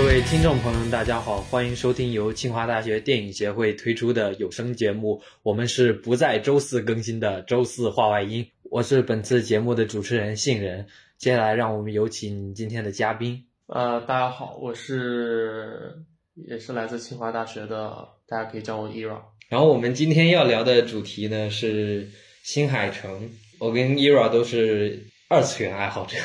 各位听众朋友们，大家好，欢迎收听由清华大学电影协会推出的有声节目。我们是不在周四更新的周四话外音。我是本次节目的主持人杏仁。接下来，让我们有请今天的嘉宾。呃，大家好，我是也是来自清华大学的，大家可以叫我 Ira。然后我们今天要聊的主题呢是新海诚。我跟 Ira 都是二次元爱好者。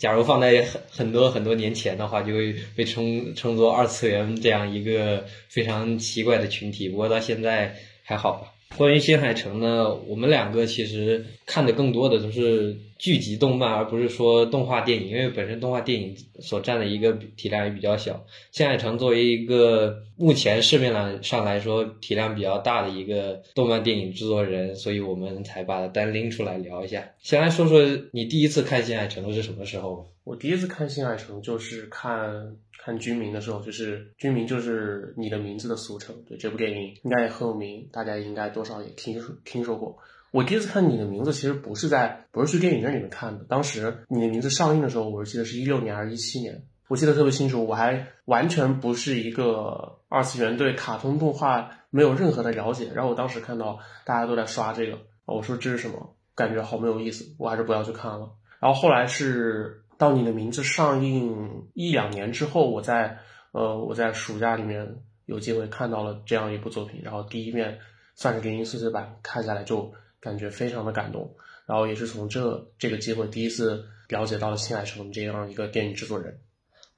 假如放在很很多很多年前的话，就会被称称作二次元这样一个非常奇怪的群体。不过到现在还好吧。关于新海诚呢，我们两个其实看的更多的都是。剧集动漫，而不是说动画电影，因为本身动画电影所占的一个体量也比较小。新海诚作为一个目前市面上上来说体量比较大的一个动漫电影制作人，所以我们才把它单拎出来聊一下。先来说说你第一次看新海诚是什么时候？我第一次看新海诚就是看看《居民》的时候，就是《居民》就是你的名字的俗称。对这部电影应该也很有名，大家应该多少也听说听说过。我第一次看你的名字，其实不是在不是去电影院里面看的。当时你的名字上映的时候，我记得是一六年还是一七年，我记得特别清楚。我还完全不是一个二次元，对卡通动画没有任何的了解。然后我当时看到大家都在刷这个，我说这是什么？感觉好没有意思，我还是不要去看了。然后后来是到你的名字上映一两年之后，我在呃我在暑假里面有机会看到了这样一部作品，然后第一面算是零零碎碎版看下来就。感觉非常的感动，然后也是从这这个机会第一次了解到了新海诚这样一个电影制作人。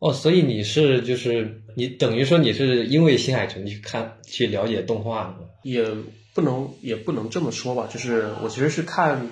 哦，所以你是就是你等于说你是因为新海诚去看去了解动画的？也不能也不能这么说吧，就是我其实是看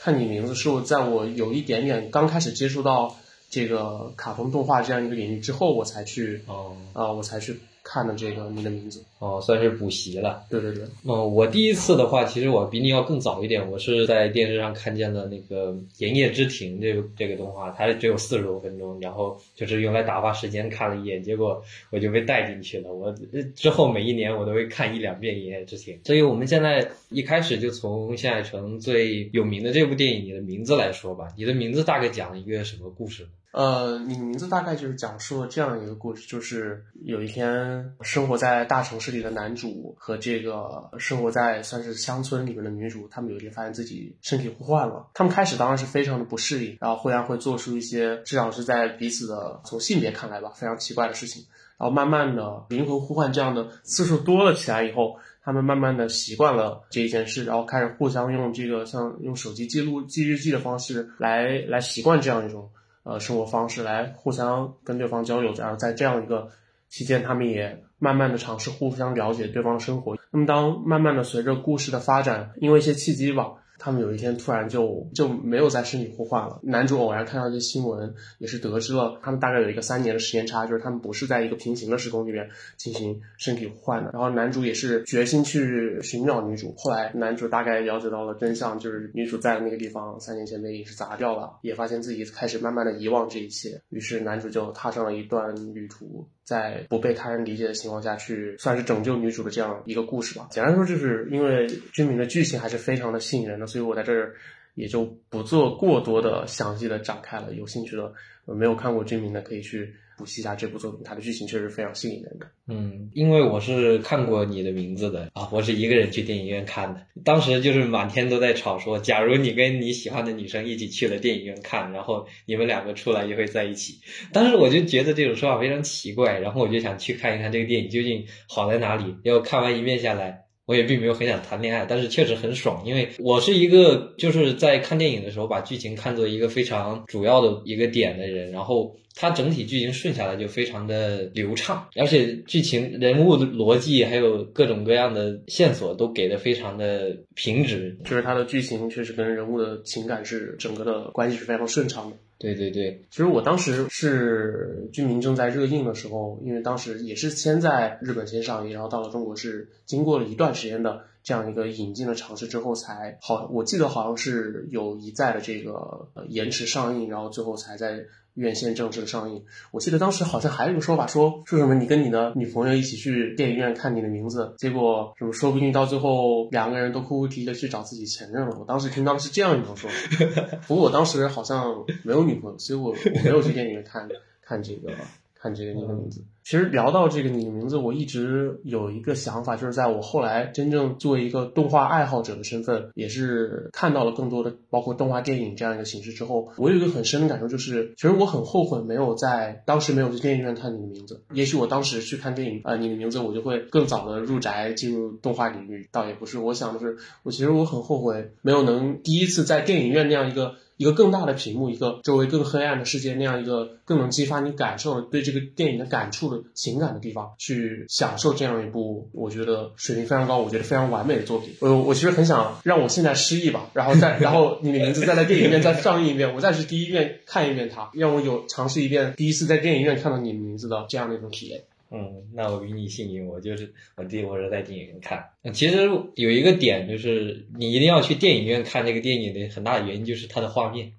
看你名字，是我在我有一点点刚开始接触到这个卡通动画这样一个领域之后，我才去哦啊，我才去。看的这个你的名字哦，算是补习了。对对对，嗯，我第一次的话，其实我比你要更早一点。我是在电视上看见了那个《炎夜之庭》这个这个动画，它只有四十多分钟，然后就是用来打发时间看了一眼，结果我就被带进去了。我 之后每一年我都会看一两遍《炎夜之庭》。所以我们现在一开始就从新海诚最有名的这部电影《你的名字》来说吧。你的名字大概讲了一个什么故事？呃，你名字大概就是讲述了这样一个故事，就是有一天生活在大城市里的男主和这个生活在算是乡村里面的女主，他们有一天发现自己身体互换了。他们开始当然是非常的不适应，然后互相会做出一些至少是在彼此的从性别看来吧非常奇怪的事情。然后慢慢的灵魂互换这样的次数多了起来以后，他们慢慢的习惯了这一件事，然后开始互相用这个像用手机记录记日记的方式来来习惯这样一种。呃，生活方式来互相跟对方交流，然后在这样一个期间，他们也慢慢的尝试互相了解对方的生活。那么，当慢慢的随着故事的发展，因为一些契机吧。他们有一天突然就就没有在身体互换了。男主偶然看到一些新闻，也是得知了他们大概有一个三年的时间差，就是他们不是在一个平行的时空里面进行身体互换的。然后男主也是决心去寻找女主。后来男主大概了解到了真相，就是女主在的那个地方三年前被陨石砸掉了，也发现自己开始慢慢的遗忘这一切。于是男主就踏上了一段旅途。在不被他人理解的情况下去，算是拯救女主的这样一个故事吧。简单说，就是因为居民的剧情还是非常的吸引人的，所以我在这儿也就不做过多的详细的展开了。有兴趣的，没有看过居民的可以去。补习一下这部作品，它的剧情确实非常吸引人的。嗯，因为我是看过你的名字的啊，我是一个人去电影院看的。当时就是满天都在吵说，假如你跟你喜欢的女生一起去了电影院看，然后你们两个出来就会在一起。当时我就觉得这种说法非常奇怪，然后我就想去看一看这个电影究竟好在哪里。然后看完一遍下来。我也并没有很想谈恋爱，但是确实很爽，因为我是一个就是在看电影的时候把剧情看作一个非常主要的一个点的人，然后它整体剧情顺下来就非常的流畅，而且剧情人物的逻辑还有各种各样的线索都给的非常的平直，就是它的剧情确实跟人物的情感是整个的关系是非常顺畅的。对对对，其实我当时是《居民》正在热映的时候，因为当时也是先在日本先上映，然后到了中国是经过了一段时间的这样一个引进的尝试之后才好。我记得好像是有一再的这个延迟上映，然后最后才在。院线正式的上映，我记得当时好像还有一个说法，说说什么你跟你的女朋友一起去电影院看你的名字，结果什么说不定到最后两个人都哭哭啼啼的去找自己前任了。我当时听到的是这样一种说法，不过我当时好像没有女朋友，所以我我没有去电影院看看这个看这个你的名字。其实聊到这个你的名字，我一直有一个想法，就是在我后来真正作为一个动画爱好者的身份，也是看到了更多的包括动画电影这样一个形式之后，我有一个很深的感受，就是其实我很后悔没有在当时没有去电影院看你的名字。也许我当时去看电影，呃，你的名字，我就会更早的入宅进入动画领域。倒也不是，我想的是，我其实我很后悔没有能第一次在电影院那样一个。一个更大的屏幕，一个周围更黑暗的世界，那样一个更能激发你感受对这个电影的感触的情感的地方，去享受这样一部我觉得水平非常高，我觉得非常完美的作品。呃，我其实很想让我现在失忆吧，然后再 然后你的名字再在电影院再上映一遍，我再去第一遍看一遍它，让我有尝试一遍第一次在电影院看到你的名字的这样的一种体验。嗯，那我比你幸运，我就是我第我是在电影院看。其实有一个点就是，你一定要去电影院看这个电影的很大的原因就是它的画面。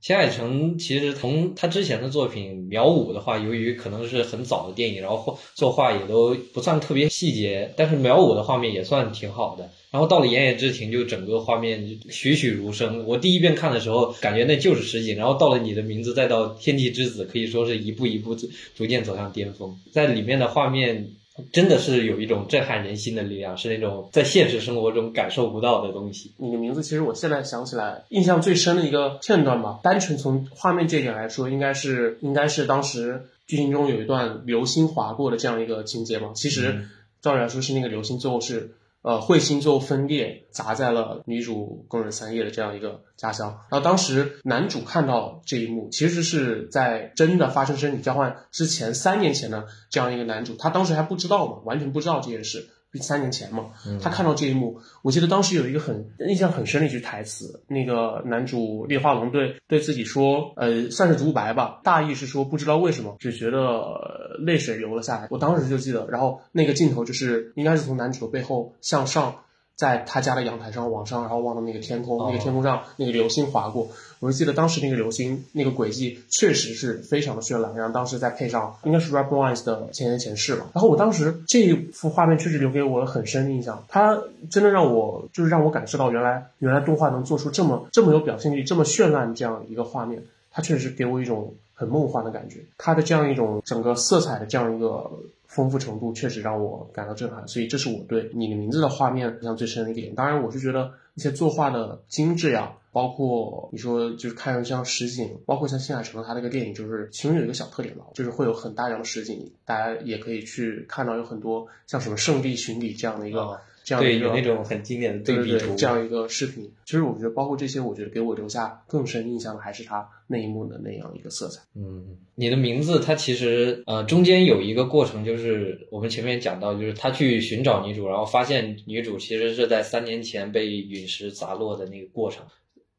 对，新海诚其实从他之前的作品《秒五》的话，由于可能是很早的电影，然后画作画也都不算特别细节，但是《秒五》的画面也算挺好的。然后到了《炎野之庭》，就整个画面栩栩如生。我第一遍看的时候，感觉那就是实景。然后到了你的名字，再到《天地之子》，可以说是一步一步逐渐走向巅峰。在里面的画面，真的是有一种震撼人心的力量，是那种在现实生活中感受不到的东西。你的名字，其实我现在想起来，印象最深的一个片段吧。单纯从画面这一点来说，应该是应该是当时剧情中有一段流星划过的这样一个情节嘛。其实照理来说，是那个流星最后是。呃，彗星就分裂，砸在了女主宫人三叶的这样一个家乡。然后当时男主看到这一幕，其实是在真的发生身体交换之前三年前的这样一个男主，他当时还不知道嘛，完全不知道这件事。三年前嘛，他看到这一幕，我记得当时有一个很印象很深的一句台词，那个男主烈化龙对对自己说，呃，算是独白吧，大意是说不知道为什么，只觉得泪水流了下来。我当时就记得，然后那个镜头就是应该是从男主的背后向上。在他家的阳台上往上，然后望到那个天空，那个天空上那个流星划过，我就记得当时那个流星那个轨迹确实是非常的绚烂。然后当时再配上应该是《Rap Ones》的前言前世吧。然后我当时这一幅画面确实留给我很深的印象，它真的让我就是让我感受到原来原来动画能做出这么这么有表现力、这么绚烂这样一个画面，它确实给我一种很梦幻的感觉。它的这样一种整个色彩的这样一个。丰富程度确实让我感到震撼，所以这是我对你的名字的画面印象最深的一点。当然，我是觉得一些作画的精致呀，包括你说就是看上去像实景，包括像新海诚他那个电影，就是其中有一个小特点吧，就是会有很大量的实景，大家也可以去看到有很多像什么圣地巡礼这样的一个。这样对有那种很经典的对比图，这样一个视频，其实我觉得包括这些，我觉得给我留下更深印象的还是他那一幕的那样一个色彩。嗯，你的名字它其实呃中间有一个过程，就是我们前面讲到，就是他去寻找女主，然后发现女主其实是在三年前被陨石砸落的那个过程。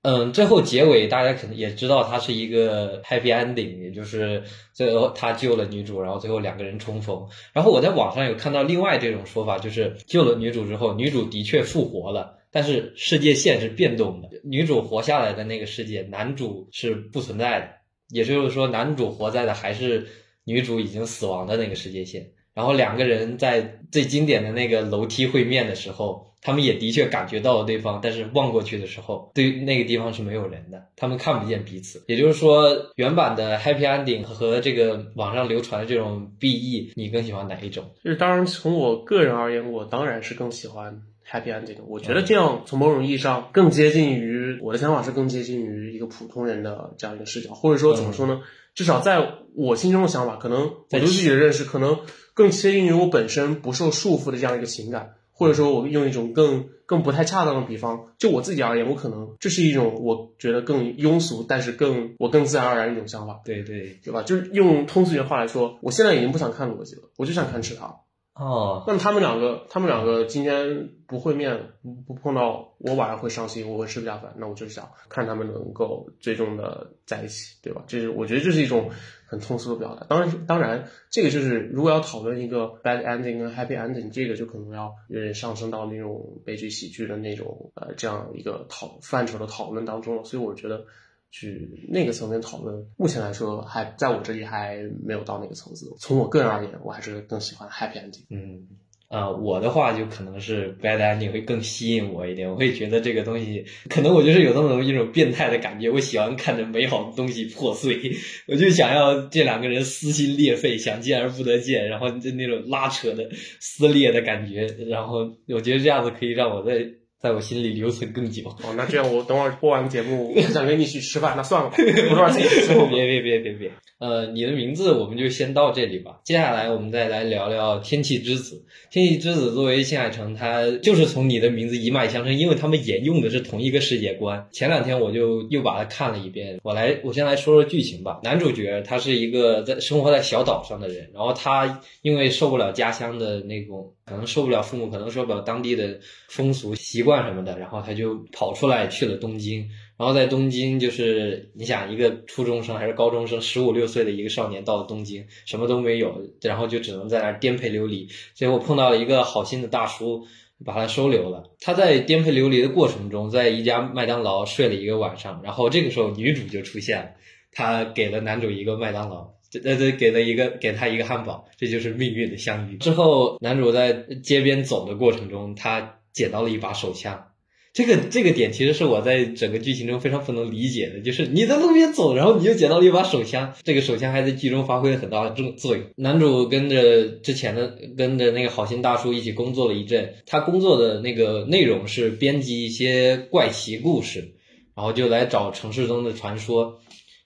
嗯，最后结尾大家可能也知道，它是一个 happy ending，也就是最后他救了女主，然后最后两个人重逢。然后我在网上有看到另外这种说法，就是救了女主之后，女主的确复活了，但是世界线是变动的，女主活下来的那个世界，男主是不存在的，也就是说，男主活在的还是女主已经死亡的那个世界线。然后两个人在最经典的那个楼梯会面的时候。他们也的确感觉到了对方，但是望过去的时候，对那个地方是没有人的，他们看不见彼此。也就是说，原版的 Happy Ending 和这个网上流传的这种 BE，你更喜欢哪一种？就是当然，从我个人而言，我当然是更喜欢 Happy Ending。我觉得这样从某种意义上更接近于我的想法是更接近于一个普通人的这样一个视角，或者说怎么说呢？至少在我心中的想法，可能我对自己的认识，可能更接近于我本身不受束缚的这样一个情感。或者说，我用一种更更不太恰当的比方，就我自己而言，我可能这是一种我觉得更庸俗，但是更我更自然而然一种想法。对对，对吧？就是用通俗点话来说，我现在已经不想看逻辑了，我就想看池塘。哦，那他们两个，他们两个今天不会面，不不碰到，我晚上会伤心，我会吃不下饭。那我就想看他们能够最终的在一起，对吧？这是我觉得这是一种很通俗的表达。当然，当然，这个就是如果要讨论一个 bad ending 跟 happy ending，这个就可能要有点上升到那种悲剧喜剧的那种呃这样一个讨范畴的讨论当中了。所以我觉得。去那个层面讨论，目前来说还在我这里还没有到那个层次。从我个人而言，我还是更喜欢 happy ending。嗯，呃，我的话就可能是 bad ending 会更吸引我一点，我会觉得这个东西，可能我就是有那么一种变态的感觉，我喜欢看着美好的东西破碎，我就想要这两个人撕心裂肺，想见而不得见，然后就那种拉扯的撕裂的感觉，然后我觉得这样子可以让我在在我心里留存更久。哦，那这样我等会儿播完节目，我想跟你一起吃饭，那算了吧，我多少钱别别别别别，呃，你的名字我们就先到这里吧。接下来我们再来聊聊天气之子。天气之子作为新海诚，他就是从你的名字一脉相承，因为他们沿用的是同一个世界观。前两天我就又把它看了一遍。我来，我先来说说剧情吧。男主角他是一个在生活在小岛上的人，然后他因为受不了家乡的那种，可能受不了父母，可能受不了当地的风俗习惯什么的，然后他就跑出来去了东京。然后在东京，就是你想一个初中生还是高中生，十五六岁的一个少年到了东京，什么都没有，然后就只能在那儿颠沛流离。最后碰到了一个好心的大叔，把他收留了。他在颠沛流离的过程中，在一家麦当劳睡了一个晚上，然后这个时候女主就出现了，她给了男主一个麦当劳，呃，对，给了一个给他一个汉堡，这就是命运的相遇。之后，男主在街边走的过程中，他捡到了一把手枪。这个这个点其实是我在整个剧情中非常不能理解的，就是你在路边走，然后你就捡到了一把手枪，这个手枪还在剧中发挥了很大的作作用。男主跟着之前的跟着那个好心大叔一起工作了一阵，他工作的那个内容是编辑一些怪奇故事，然后就来找城市中的传说。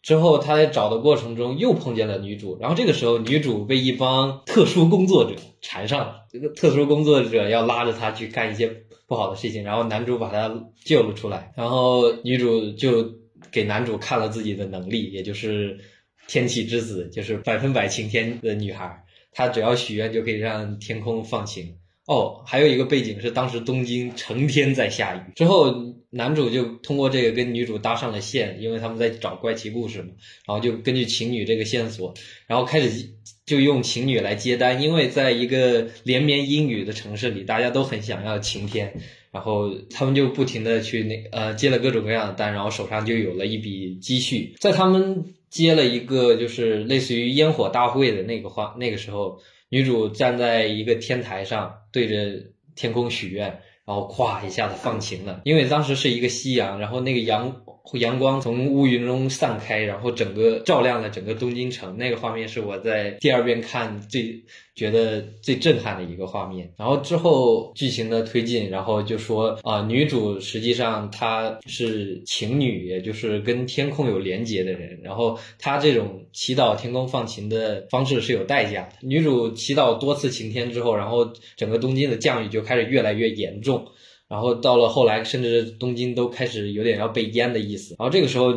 之后他在找的过程中又碰见了女主，然后这个时候女主被一帮特殊工作者缠上了，这个特殊工作者要拉着他去干一些不好的事情，然后男主把他救了出来，然后女主就给男主看了自己的能力，也就是天气之子，就是百分百晴天的女孩，她只要许愿就可以让天空放晴。哦，还有一个背景是当时东京成天在下雨，之后男主就通过这个跟女主搭上了线，因为他们在找怪奇故事嘛，然后就根据情侣这个线索，然后开始就用情侣来接单，因为在一个连绵阴雨的城市里，大家都很想要晴天，然后他们就不停的去那呃接了各种各样的单，然后手上就有了一笔积蓄，在他们接了一个就是类似于烟火大会的那个话那个时候。女主站在一个天台上，对着天空许愿，然后咵一下子放晴了。因为当时是一个夕阳，然后那个阳阳光从乌云中散开，然后整个照亮了整个东京城。那个画面是我在第二遍看最。觉得最震撼的一个画面，然后之后剧情的推进，然后就说啊，女主实际上她是晴女，也就是跟天空有连接的人，然后她这种祈祷天空放晴的方式是有代价的。女主祈祷多次晴天之后，然后整个东京的降雨就开始越来越严重，然后到了后来，甚至东京都开始有点要被淹的意思。然后这个时候。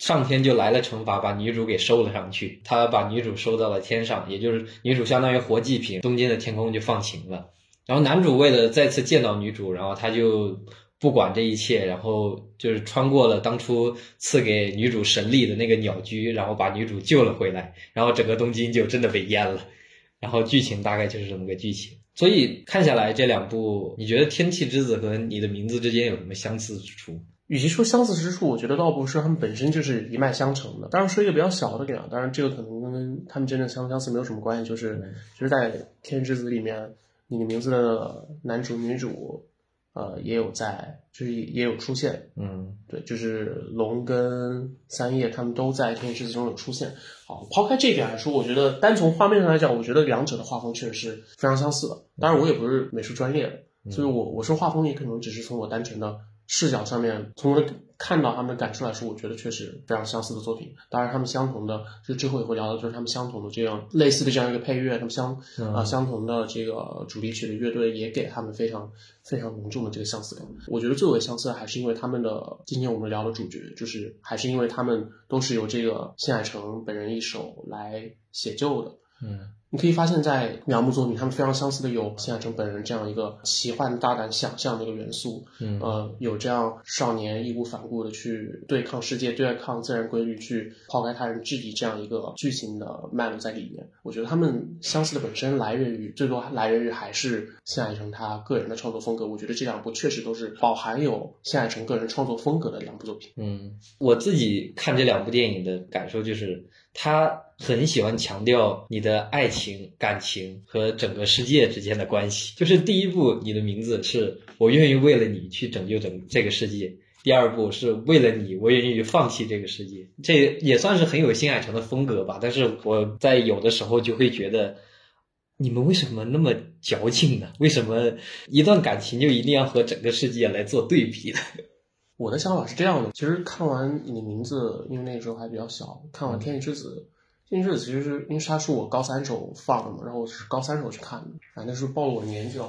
上天就来了惩罚，把女主给收了上去。他把女主收到了天上，也就是女主相当于活祭品。东京的天空就放晴了。然后男主为了再次见到女主，然后他就不管这一切，然后就是穿过了当初赐给女主神力的那个鸟居，然后把女主救了回来。然后整个东京就真的被淹了。然后剧情大概就是这么个剧情。所以看下来这两部，你觉得《天气之子》和你的名字之间有什么相似之处？与其说相似之处，我觉得倒不是他们本身就是一脉相承的。当然说一个比较小的点，当然这个可能跟他们真正相不相似没有什么关系，就是就是在《天之子》里面，你的名字的男主女主，呃，也有在，就是也有出现。嗯，对，就是龙跟三叶他们都在《天之子》中有出现。好，抛开这一点来说，我觉得单从画面上来讲，我觉得两者的画风确实是非常相似的。当然，我也不是美术专业的，所以我我说画风也可能只是从我单纯的。视角上面，从我看到他们的感受来说，我觉得确实非常相似的作品。当然，他们相同的，就之后也会聊到，就是他们相同的这样类似的这样一个配乐，他们相啊相同的这个主题曲的乐队也给他们非常非常浓重的这个相似感。我觉得最为相似的还是因为他们的今天我们聊的主角，就是还是因为他们都是由这个新海诚本人一手来写就的。嗯。你可以发现，在两部作品，他们非常相似的有新海诚本人这样一个奇幻、大胆想象的一个元素，嗯，呃，有这样少年义无反顾的去对抗世界、对抗自然规律、去抛开他人质疑这样一个剧情的脉络在里面。我觉得他们相似的本身来源于，最多来源于还是新海诚他个人的创作风格。我觉得这两部确实都是饱含有新海诚个人创作风格的两部作品。嗯，我自己看这两部电影的感受就是他。很喜欢强调你的爱情、感情和整个世界之间的关系。就是第一步，你的名字是我愿意为了你去拯救整这个世界；第二步是为了你，我愿意放弃这个世界。这也算是很有新海诚的风格吧。但是我在有的时候就会觉得，你们为什么那么矫情呢？为什么一段感情就一定要和整个世界来做对比呢？我的想法是这样的，其实看完你的名字，因为那个时候还比较小，看完《天气之子》。天气之子其实是因为它是我高三时候放的嘛，然后我是高三时候去看的，啊，那是暴露我年纪了。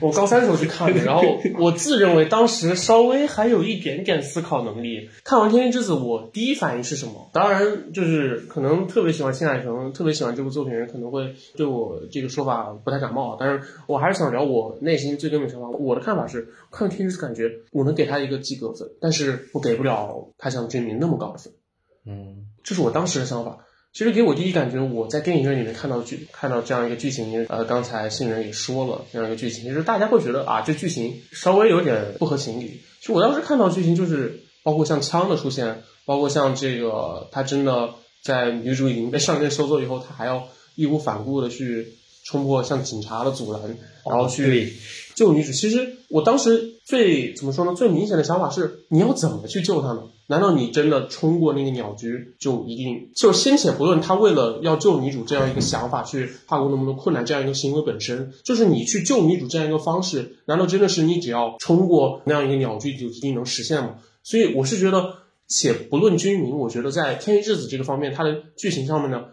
我高三时候去看的，然后我自认为当时稍微还有一点点思考能力。看完《天气之子》，我第一反应是什么？当然就是可能特别喜欢新海诚，特别喜欢这部作品人可能会对我这个说法不太感冒，但是我还是想聊我内心最根本想法。我的看法是，看《天气之子》感觉我能给他一个及格分，但是我给不了他像君明那么高的分。嗯，这是我当时的想法。其实给我第一感觉，我在电影院里面看到剧，看到这样一个剧情，呃，刚才新人也说了这样一个剧情，其实大家会觉得啊，这剧情稍微有点不合情理。其实我当时看到剧情，就是包括像枪的出现，包括像这个他真的在女主已经被上天收作以后，他还要义无反顾的去冲破像警察的阻拦，然后去救女主。其实我当时最怎么说呢？最明显的想法是，你要怎么去救她呢？难道你真的冲过那个鸟居就一定就先且不论他为了要救女主这样一个想法去跨过那么多困难这样一个行为本身，就是你去救女主这样一个方式，难道真的是你只要冲过那样一个鸟居就一定能实现吗？所以我是觉得，且不论军民，我觉得在《天气之子》这个方面，它的剧情上面呢，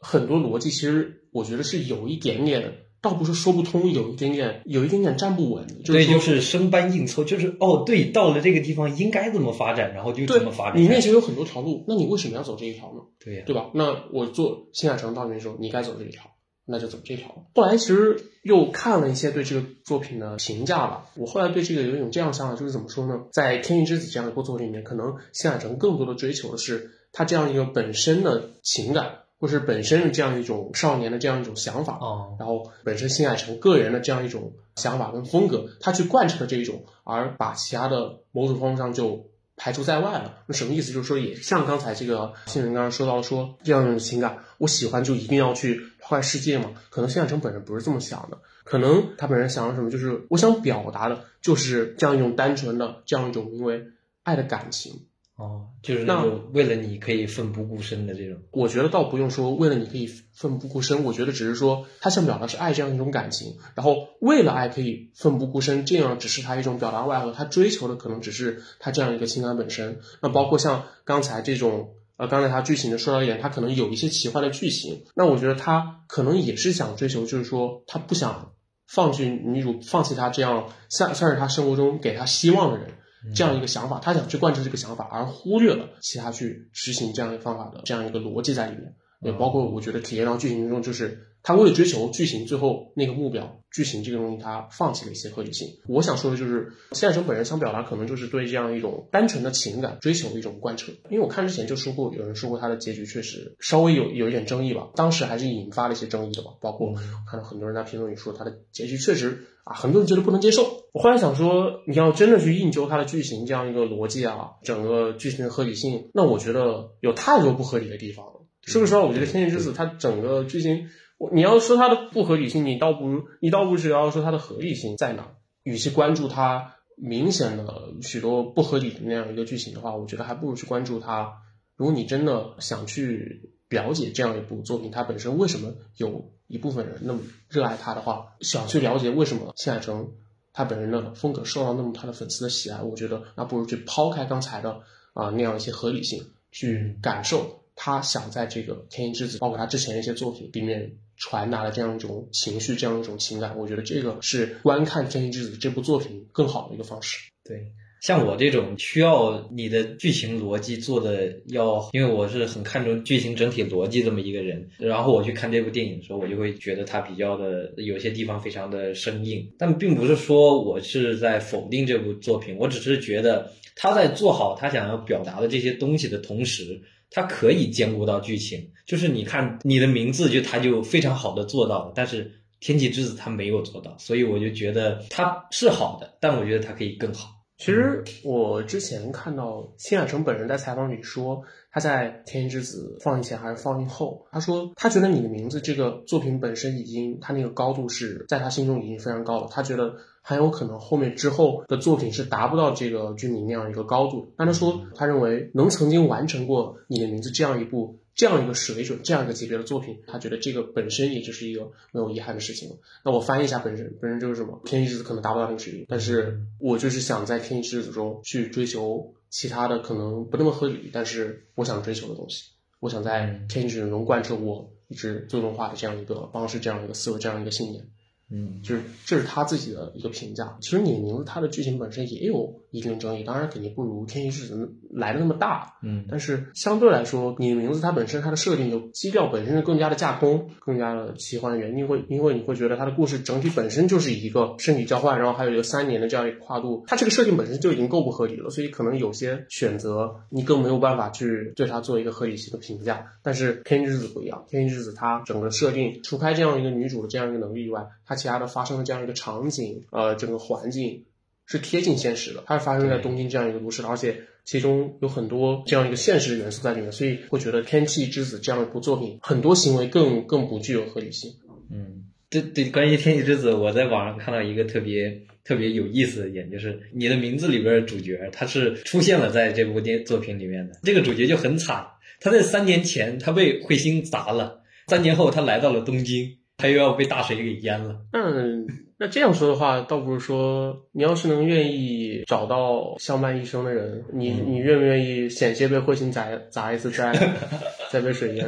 很多逻辑其实我觉得是有一点点。倒不是说不通，有一点点，有一点点站不稳。对，就是生搬硬凑，就是哦，对，到了这个地方应该怎么发展，然后就怎么发展。你面前有很多条路，那你为什么要走这一条呢？对呀，对吧？那我做新海诚导演的时候，你该走这一条，那就走这条。后来其实又看了一些对这个作品的评价吧，我后来对这个有一种这样想法，就是怎么说呢？在《天气之子》这样一部作品里面，可能新海诚更多的追求的是他这样一个本身的情感。或是本身的这样一种少年的这样一种想法，哦，然后本身新海诚个人的这样一种想法跟风格，他去贯彻这一种，而把其他的某种方式上就排除在外了。那什么意思？就是说，也像刚才这个新人刚刚说到说这样一种情感，我喜欢就一定要去破坏世界嘛？可能新海诚本人不是这么想的，可能他本人想的什么，就是我想表达的就是这样一种单纯的这样一种名为爱的感情。哦，就是那种为了你可以奋不顾身的这种。我觉得倒不用说为了你可以奋不顾身，我觉得只是说他想表达是爱这样一种感情，然后为了爱可以奋不顾身，这样只是他一种表达外核，他追求的可能只是他这样一个情感本身。那包括像刚才这种，呃，刚才他剧情的说到一点，他可能有一些奇幻的剧情，那我觉得他可能也是想追求，就是说他不想放弃女主，放弃他这样算算是他生活中给他希望的人。这样一个想法，他想去贯彻这个想法，而忽略了其他去执行这样一个方法的这样一个逻辑在里面。也包括我觉得体验到剧情中，就是他为了追求剧情最后那个目标，剧情这个东西他放弃了一些合理性。我想说的就是，谢海生本人想表达可能就是对这样一种单纯的情感追求的一种贯彻。因为我看之前就说过，有人说过他的结局确实稍微有有一点争议吧，当时还是引发了一些争议的吧。包括看到很多人在评论里说他的结局确实啊，很多人觉得不能接受。我后来想说，你要真的去硬究他的剧情这样一个逻辑啊，整个剧情的合理性，那我觉得有太多不合理的地方了。说实话，我觉得《天气之子》它整个剧情，我你要说它的不合理性，你倒不如你倒不是要说它的合理性在哪。与其关注它明显的许多不合理的那样一个剧情的话，我觉得还不如去关注它。如果你真的想去了解这样一部作品，它本身为什么有一部分人那么热爱它的话，想去了解为什么新海诚他本人的风格受到那么他的粉丝的喜爱，我觉得那不如去抛开刚才的啊那样一些合理性，去感受。他想在这个《天音之子》，包括他之前一些作品里面传达的这样一种情绪，这样一种情感，我觉得这个是观看《天气之子》这部作品更好的一个方式。对，像我这种需要你的剧情逻辑做的要，因为我是很看重剧情整体逻辑这么一个人，然后我去看这部电影的时候，我就会觉得它比较的有些地方非常的生硬，但并不是说我是在否定这部作品，我只是觉得他在做好他想要表达的这些东西的同时。它可以兼顾到剧情，就是你看你的名字就它就非常好的做到了，但是《天气之子》它没有做到，所以我就觉得它是好的，但我觉得它可以更好。其实我之前看到新海诚本人在采访里说，他在《天气之子》放映前还是放映后，他说他觉得你的名字这个作品本身已经，他那个高度是在他心中已经非常高了，他觉得很有可能后面之后的作品是达不到这个居民那样一个高度。但他说，他认为能曾经完成过你的名字这样一部。这样一个水准，这样一个级别的作品，他觉得这个本身也就是一个没有遗憾的事情了。那我翻译一下本身，本身就是什么？天气之子可能达不到那个水平，但是我就是想在天气之子中去追求其他的可能不那么合理，但是我想追求的东西。我想在天气之子中贯彻我一直最终化的这样一个方式，这样一个思维，这样一个信念。嗯，就是这是他自己的一个评价。其实你的名字，它的剧情本身也有一定争议，当然肯定不如《天衣之子》来的那么大。嗯，但是相对来说，你的名字它本身它的设定的基调本身是更加的架空，更加的奇幻原因会因为你会觉得它的故事整体本身就是一个身体交换，然后还有一个三年的这样一个跨度，它这个设定本身就已经够不合理了，所以可能有些选择你更没有办法去对它做一个合理性的评价。但是《天气之子》不一样，《天气之子》它整个设定除开这样一个女主的这样一个能力以外，它其他的发生的这样一个场景，呃，整个环境是贴近现实的，它是发生在东京这样一个都市，而且其中有很多这样一个现实的元素在里面，所以会觉得《天气之子》这样一部作品，很多行为更更不具有合理性。嗯，对对，关于《天气之子》，我在网上看到一个特别特别有意思的一点，就是你的名字里边的主角，他是出现了在这部电作品里面的。这个主角就很惨，他在三年前他被彗星砸了，三年后他来到了东京。他又要被大水给淹了。嗯，那这样说的话，倒不是说你要是能愿意找到相伴一生的人，你你愿不愿意险些被彗星砸砸一次灾，再被水淹？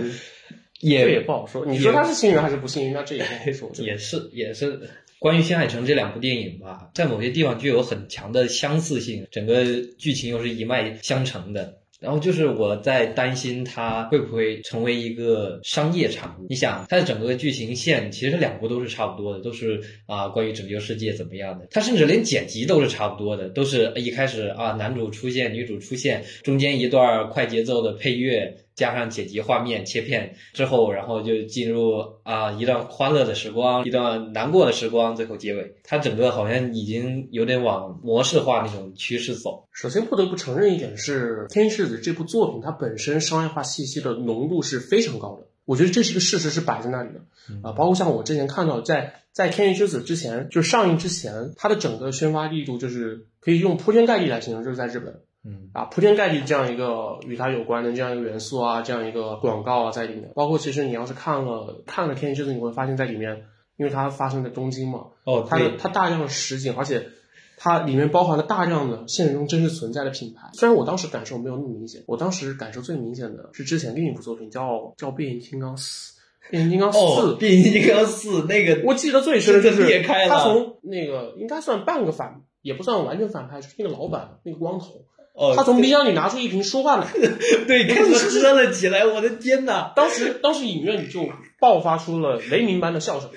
也这也不好说。你说他是幸运还是不幸运？那这也不好说。也是也是，关于《新海诚》这两部电影吧，在某些地方具有很强的相似性，整个剧情又是一脉相承的。然后就是我在担心它会不会成为一个商业产物。你想，它的整个剧情线其实两部都是差不多的，都是啊关于拯救世界怎么样的。它甚至连剪辑都是差不多的，都是一开始啊男主出现，女主出现，中间一段快节奏的配乐。加上剪辑画面切片之后，然后就进入啊一段欢乐的时光，一段难过的时光，最后结尾。它整个好像已经有点往模式化那种趋势走。首先不得不承认一点是，《天气之子》这部作品它本身商业化信息的浓度是非常高的。我觉得这是个事实，是摆在那里的啊。包括像我之前看到，在在《天气之子》之前，就是上映之前，它的整个宣发力度就是可以用铺天盖地来形容，就是在日本。嗯啊，铺天盖地这样一个与它有关的这样一个元素啊，这样一个广告啊在里面。包括其实你要是看了看了《天气之子》，你会发现在里面，因为它发生在东京嘛，哦，它的它大量的实景，而且它里面包含了大量的现实中真实存在的品牌。虽然我当时感受没有那么明显，我当时感受最明显的是之前另一部作品叫叫《变形金刚四》，《变形金刚四》哦，《变形金刚四》那个我记得最深的就是裂开了，他从那个应该算半个反，也不算完全反派，就是那个老板那个光头。哦，他从冰箱里拿出一瓶舒化奶，对，开始喝了起来。我的天哪！当时，当时影院里就爆发出了雷鸣般的笑声。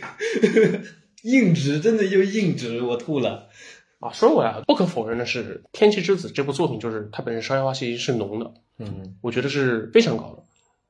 硬直，真的就硬直，我吐了。啊，说回来，不可否认的是，《天气之子》这部作品就是它本身商业化气息是浓的，嗯，我觉得是非常高的。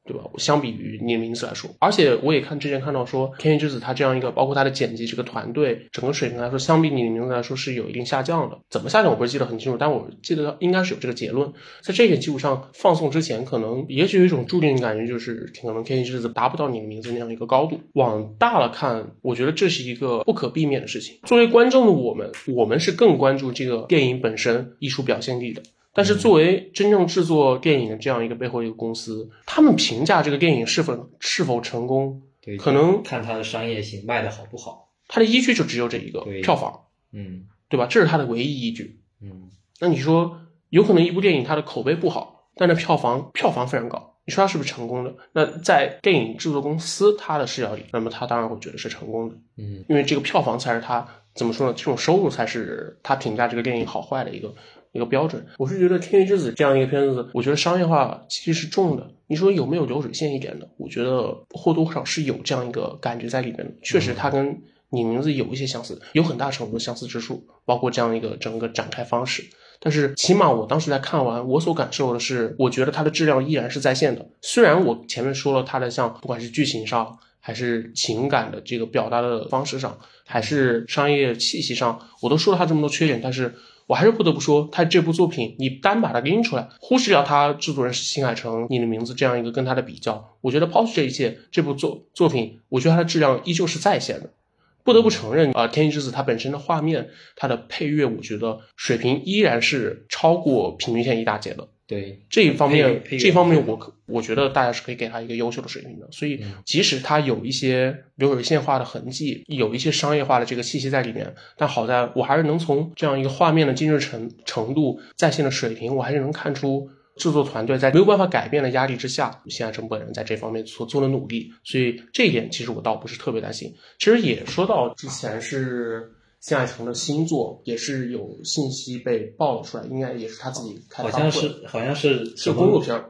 对吧？相比于你的名字来说，而且我也看之前看到说，《天气之子》它这样一个，包括它的剪辑这个团队整个水平来说，相比你的名字来说是有一定下降的。怎么下降我不是记得很清楚，但我记得应该是有这个结论。在这点基础上，放送之前可能也许有一种注定的感觉，就是可能《天气之子》达不到你的名字那样一个高度。往大了看，我觉得这是一个不可避免的事情。作为观众的我们，我们是更关注这个电影本身艺术表现力的。但是作为真正制作电影的这样一个背后一个公司，他们评价这个电影是否是否成功，可能看它的商业性卖的好不好，它的依据就只有这一个票房，嗯，对吧？这是它的唯一依据，嗯。那你说有可能一部电影它的口碑不好，但是票房票房非常高，你说它是不是成功的？那在电影制作公司它的视角里，那么他当然会觉得是成功的，嗯，因为这个票房才是它怎么说呢？这种收入才是它评价这个电影好坏的一个。一个标准，我是觉得《天气之子》这样一个片子，我觉得商业化其实是重的。你说有没有流水线一点的？我觉得或多或少是有这样一个感觉在里面的。确实，它跟你名字有一些相似，有很大程度的相似之处，包括这样一个整个展开方式。但是起码我当时在看完，我所感受的是，我觉得它的质量依然是在线的。虽然我前面说了它的像不管是剧情上，还是情感的这个表达的方式上，还是商业气息上，我都说了它这么多缺点，但是。我还是不得不说，他这部作品，你单把它拎出来，忽视掉他制作人是新海诚，你的名字这样一个跟他的比较，我觉得抛去这一切，这部作作品，我觉得它的质量依旧是在线的。不得不承认啊，天气之子》它本身的画面、它的配乐，我觉得水平依然是超过平均线一大截的。对这一方面，这方面我可我觉得大家是可以给他一个优秀的水平的。所以，即使他有一些流水线化的痕迹，有一些商业化的这个气息在里面，但好在我还是能从这样一个画面的精致程程度、在线的水平，我还是能看出。制作团队在没有办法改变的压力之下，现在成本人在这方面所做的努力，所以这一点其实我倒不是特别担心。其实也说到之前是新海诚的新作，也是有信息被爆了出来，应该也是他自己开好发会像是好像是是公路片儿，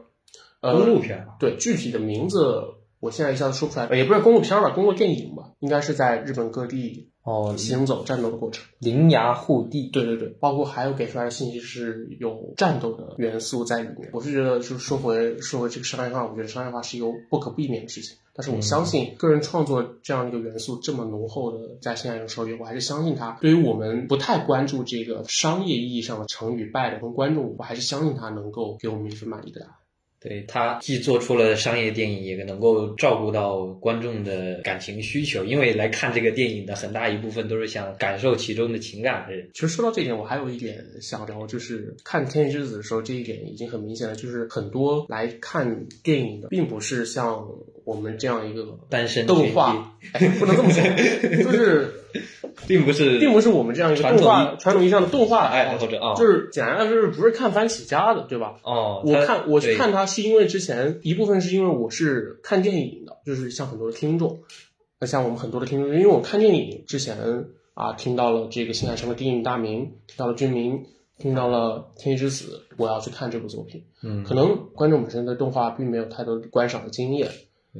呃公路片吧？对，具体的名字我现在一下子说不出来，也不是公路片儿吧，公路电影吧，应该是在日本各地哦，行走战斗的过程。铃芽护地，对对对，包括还有给出来的信息是有战斗的元素在里面。我是觉得，就是说回说回这个商业化，我觉得商业化是一个不可避免的事情。但是我相信，个人创作这样一个元素这么浓厚的在现在这个社会，我还是相信它。对于我们不太关注这个商业意义上的成与败的跟观众，我还是相信它能够给我们一份满意的答案。对他既做出了商业电影，也能够照顾到观众的感情需求。因为来看这个电影的很大一部分都是想感受其中的情感的人。其实说到这一点，我还有一点想聊，就是看《天气之子》的时候，这一点已经很明显了，就是很多来看电影的，并不是像我们这样一个单身动画，哎，不能这么说，就是并不是并不是我们这样一个动画传统意义上的动画爱好者啊，就是简单来说，不是看番起家的，对吧？哦，我看我去看它是因为之前一部分是因为我是看电影的，就是像很多的听众，那像我们很多的听众，因为我看电影之前啊，听到了这个新海诚的电影大名，听到了君临，听到了天气之子，我要去看这部作品。嗯，可能观众本身对动画并没有太多的观赏的经验，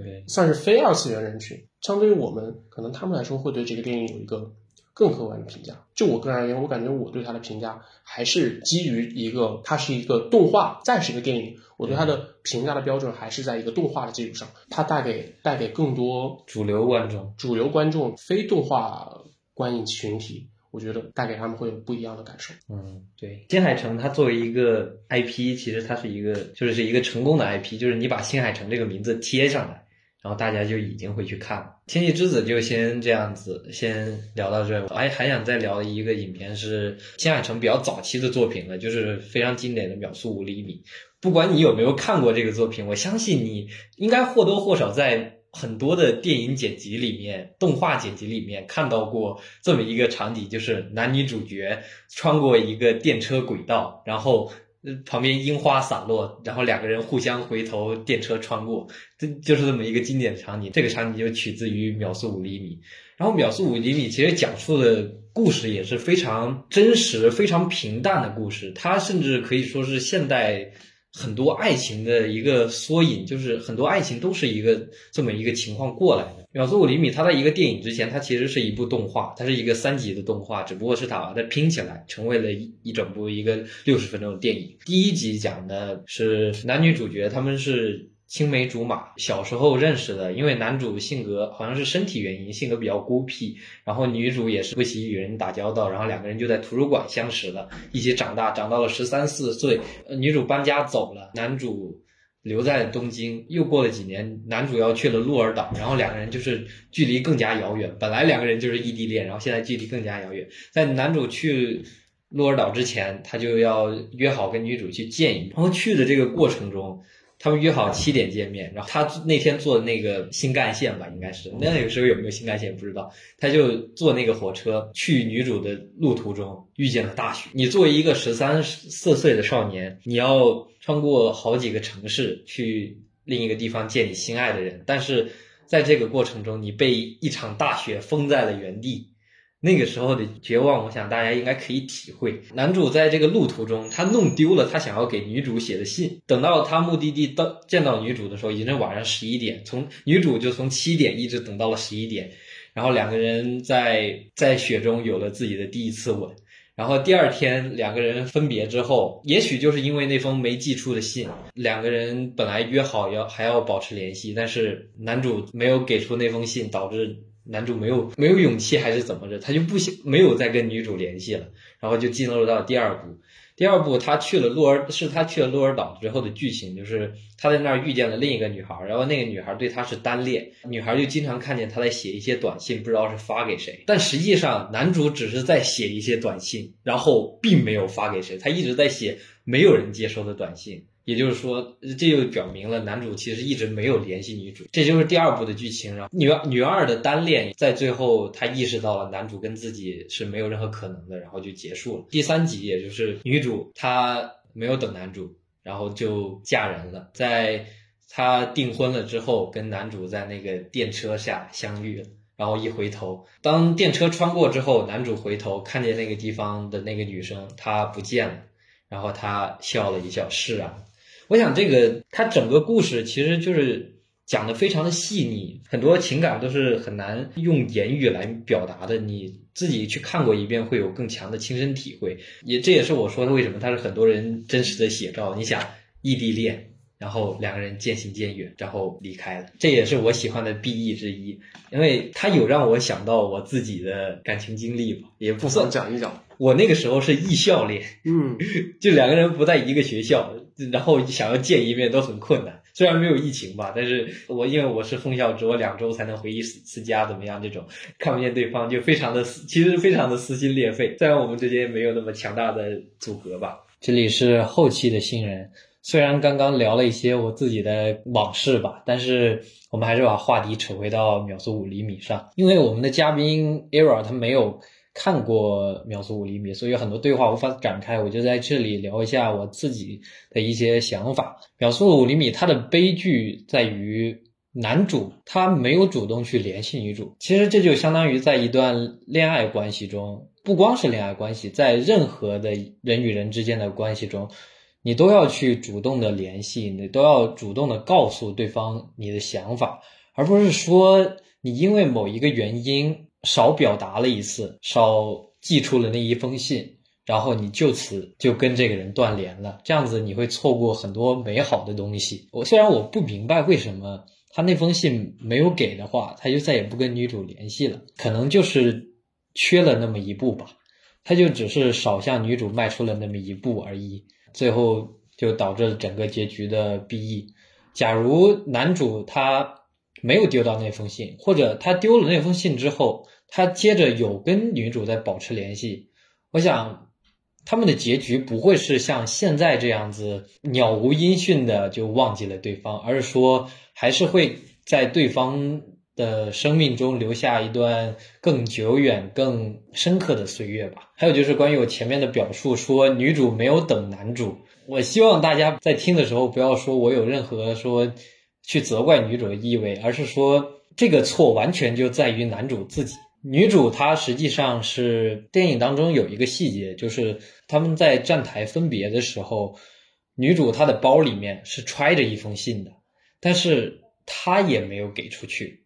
对算是非二次元人群。相对于我们，可能他们来说会对这个电影有一个更客观的评价。就我个人而言，我感觉我对它的评价还是基于一个，它是一个动画，再是一个电影。我对它的评价的标准还是在一个动画的基础上，它带给带给更多主流观众，主流观众、非动画观影群体，我觉得带给他们会有不一样的感受。嗯，对，新海诚它作为一个 IP，其实它是一个就是是一个成功的 IP，就是你把新海诚这个名字贴上来，然后大家就已经会去看了。天气之子就先这样子，先聊到这。我还还想再聊一个影片是新海诚比较早期的作品了，就是非常经典的《秒速五厘米》。不管你有没有看过这个作品，我相信你应该或多或少在很多的电影剪辑里面、动画剪辑里面看到过这么一个场景，就是男女主角穿过一个电车轨道，然后旁边樱花洒落，然后两个人互相回头，电车穿过，这就是这么一个经典的场景。这个场景就取自于《秒速五厘米》，然后《秒速五厘米》其实讲述的故事也是非常真实、非常平淡的故事，它甚至可以说是现代。很多爱情的一个缩影，就是很多爱情都是一个这么一个情况过来的。《秒速五厘米》它在一个电影之前，它其实是一部动画，它是一个三集的动画，只不过是它把它拼起来，成为了一一整部一个六十分钟的电影。第一集讲的是男女主角他们是青梅竹马，小时候认识的，因为男主性格好像是身体原因，性格比较孤僻，然后女主也是不喜与人打交道，然后两个人就在图书馆相识了，一起长大，长到了十三四岁，女主搬家走了，男主留在东京。又过了几年，男主要去了鹿儿岛，然后两个人就是距离更加遥远。本来两个人就是异地恋，然后现在距离更加遥远。在男主去鹿儿岛之前，他就要约好跟女主去见一面，然后去的这个过程中。他们约好七点见面，然后他那天坐的那个新干线吧，应该是那个时候有没有新干线不知道，他就坐那个火车去女主的路途中遇见了大雪。你作为一个十三四岁的少年，你要穿过好几个城市去另一个地方见你心爱的人，但是在这个过程中，你被一场大雪封在了原地。那个时候的绝望，我想大家应该可以体会。男主在这个路途中，他弄丢了他想要给女主写的信。等到他目的地到见到女主的时候，已经是晚上十一点。从女主就从七点一直等到了十一点，然后两个人在在雪中有了自己的第一次吻。然后第二天两个人分别之后，也许就是因为那封没寄出的信，两个人本来约好要还要保持联系，但是男主没有给出那封信，导致。男主没有没有勇气还是怎么着，他就不想没有再跟女主联系了，然后就进入到第二部。第二部他去了鹿儿，是他去了鹿儿岛之后的剧情，就是他在那儿遇见了另一个女孩，然后那个女孩对他是单恋，女孩就经常看见他在写一些短信，不知道是发给谁，但实际上男主只是在写一些短信，然后并没有发给谁，他一直在写没有人接收的短信。也就是说，这就表明了男主其实一直没有联系女主，这就是第二部的剧情。然后女二女二的单恋在最后，他意识到了男主跟自己是没有任何可能的，然后就结束了。第三集，也就是女主她没有等男主，然后就嫁人了。在她订婚了之后，跟男主在那个电车下相遇了。然后一回头，当电车穿过之后，男主回头看见那个地方的那个女生，她不见了。然后他笑了一笑，是啊。我想，这个他整个故事其实就是讲的非常的细腻，很多情感都是很难用言语来表达的。你自己去看过一遍，会有更强的亲身体会。也这也是我说的，为什么它是很多人真实的写照。你想，异地恋，然后两个人渐行渐远，然后离开了，这也是我喜欢的 B E 之一，因为它有让我想到我自己的感情经历吧，也不算讲一讲。我那个时候是艺校恋，嗯，就两个人不在一个学校，然后想要见一面都很困难。虽然没有疫情吧，但是我因为我是封校，只有两周才能回一次次家，怎么样？这种看不见对方就非常的，其实非常的撕心裂肺。虽然我们之间没有那么强大的阻隔吧。这里是后期的新人，虽然刚刚聊了一些我自己的往事吧，但是我们还是把话题扯回到秒速五厘米上，因为我们的嘉宾 Era 他没有。看过秒速五厘米，所以很多对话无法展开，我就在这里聊一下我自己的一些想法。秒速五厘米它的悲剧在于男主他没有主动去联系女主，其实这就相当于在一段恋爱关系中，不光是恋爱关系，在任何的人与人之间的关系中，你都要去主动的联系，你都要主动的告诉对方你的想法，而不是说你因为某一个原因。少表达了一次，少寄出了那一封信，然后你就此就跟这个人断联了，这样子你会错过很多美好的东西。我虽然我不明白为什么他那封信没有给的话，他就再也不跟女主联系了，可能就是缺了那么一步吧，他就只是少向女主迈出了那么一步而已，最后就导致了整个结局的 BE。假如男主他没有丢到那封信，或者他丢了那封信之后。他接着有跟女主在保持联系，我想他们的结局不会是像现在这样子鸟无音讯的就忘记了对方，而是说还是会在对方的生命中留下一段更久远、更深刻的岁月吧。还有就是关于我前面的表述，说女主没有等男主，我希望大家在听的时候不要说我有任何说去责怪女主的意味，而是说这个错完全就在于男主自己。女主她实际上是电影当中有一个细节，就是他们在站台分别的时候，女主她的包里面是揣着一封信的，但是她也没有给出去。